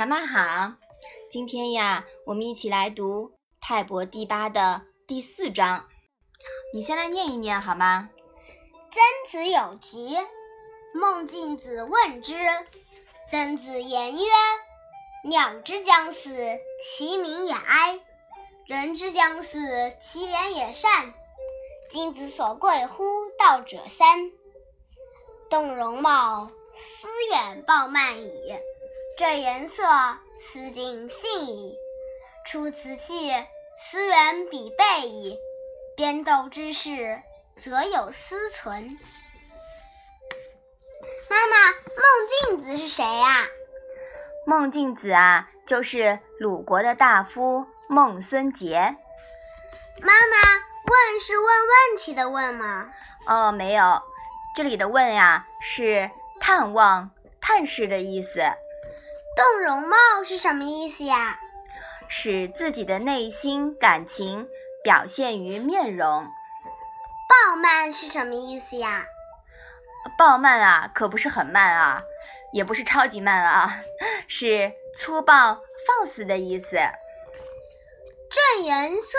小麦好，今天呀，我们一起来读《泰伯第八》的第四章。你先来念一念好吗？曾子有疾，孟敬子问之。曾子言曰：“鸟之将死，其鸣也哀；人之将死，其言也善。君子所贵乎道者三：动容貌，思远暴慢矣。”正颜色，思谨信矣；出此气，思远必备矣。编斗之事，则有思存。妈妈，孟敬子是谁呀？孟敬子啊，就是鲁国的大夫孟孙杰。妈妈，问是问问题的问吗？哦，没有，这里的问呀，是探望、探视的意思。动容貌是什么意思呀？使自己的内心感情表现于面容。暴慢是什么意思呀？暴慢啊，可不是很慢啊，也不是超级慢啊，是粗暴放肆的意思。正颜色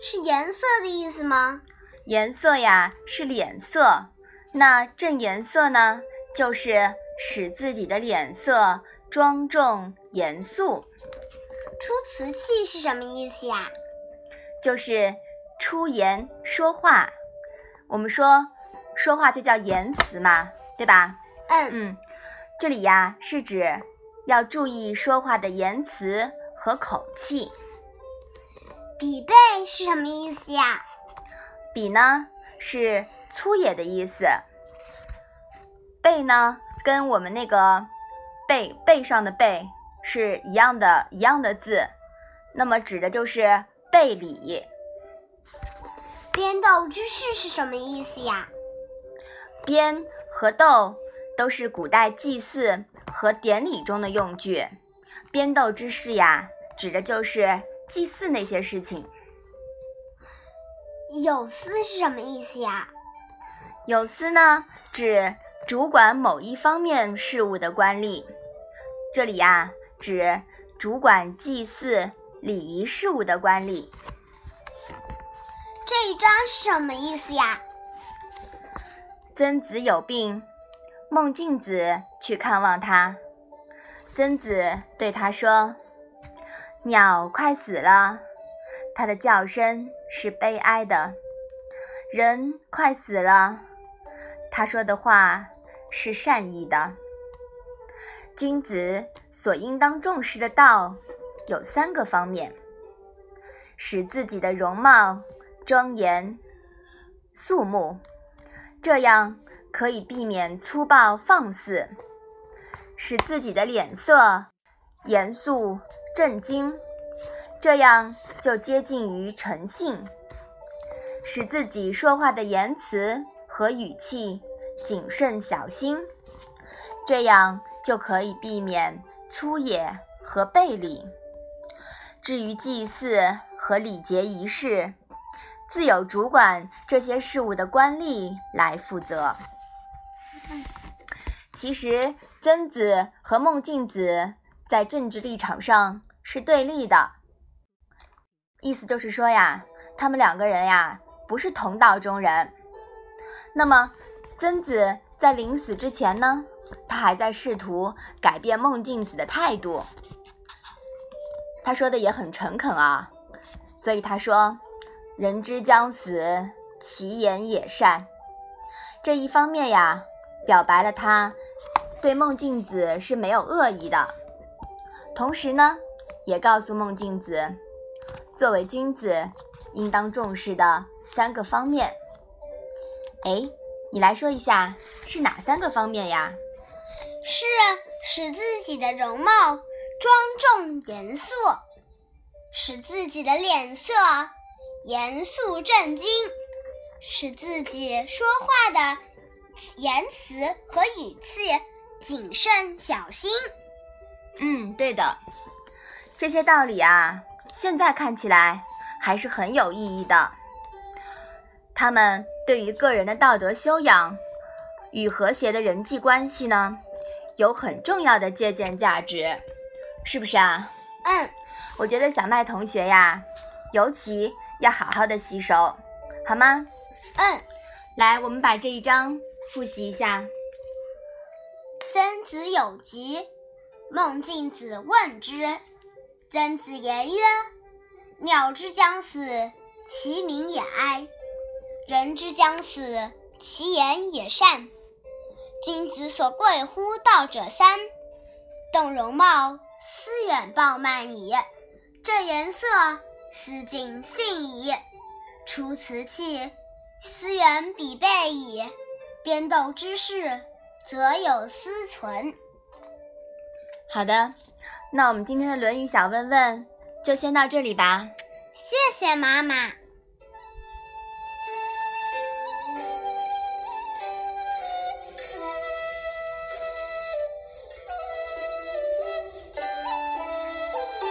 是颜色的意思吗？颜色呀是脸色，那正颜色呢，就是使自己的脸色。庄重严肃，出瓷器是什么意思呀？就是出言说话。我们说说话就叫言辞嘛，对吧？嗯嗯，这里呀是指要注意说话的言辞和口气。比背是什么意思呀？比呢是粗野的意思，背呢跟我们那个。背背上的背是一样的，一样的字，那么指的就是背礼。编斗之事是什么意思呀？编和斗都是古代祭祀和典礼中的用具。编斗之事呀，指的就是祭祀那些事情。有司是什么意思呀？有司呢，指。主管某一方面事务的官吏，这里呀指主管祭祀礼仪事务的官吏。这一章是什么意思呀？曾子有病，孟敬子去看望他。曾子对他说：“鸟快死了，它的叫声是悲哀的；人快死了，他说的话。”是善意的。君子所应当重视的道有三个方面：使自己的容貌庄严肃穆，这样可以避免粗暴放肆；使自己的脸色严肃震惊，这样就接近于诚信；使自己说话的言辞和语气。谨慎小心，这样就可以避免粗野和背礼。至于祭祀和礼节仪式，自有主管这些事务的官吏来负责。其实，曾子和孟敬子在政治立场上是对立的，意思就是说呀，他们两个人呀不是同道中人。那么。曾子在临死之前呢，他还在试图改变孟敬子的态度。他说的也很诚恳啊，所以他说：“人之将死，其言也善。”这一方面呀，表白了他对孟静子是没有恶意的。同时呢，也告诉孟静子，作为君子应当重视的三个方面。哎。你来说一下是哪三个方面呀？是使自己的容貌庄重严肃，使自己的脸色严肃震惊，使自己说话的言辞和语气谨慎小心。嗯，对的，这些道理啊，现在看起来还是很有意义的。他们。对于个人的道德修养与和谐的人际关系呢，有很重要的借鉴价值。是不是啊？嗯，我觉得小麦同学呀，尤其要好好的吸收，好吗？嗯。来，我们把这一章复习一下。曾子有疾，孟敬子问之。曾子言曰：“鸟之将死，其鸣也哀；人之将死，其言也善。君子所贵乎道者三：动容貌，思远暴慢矣；正颜色，思敬信矣；出辞器，思远必备矣。编斗之事，则有思存。”好的。那我们今天的《论语》小问问就先到这里吧。谢谢妈妈。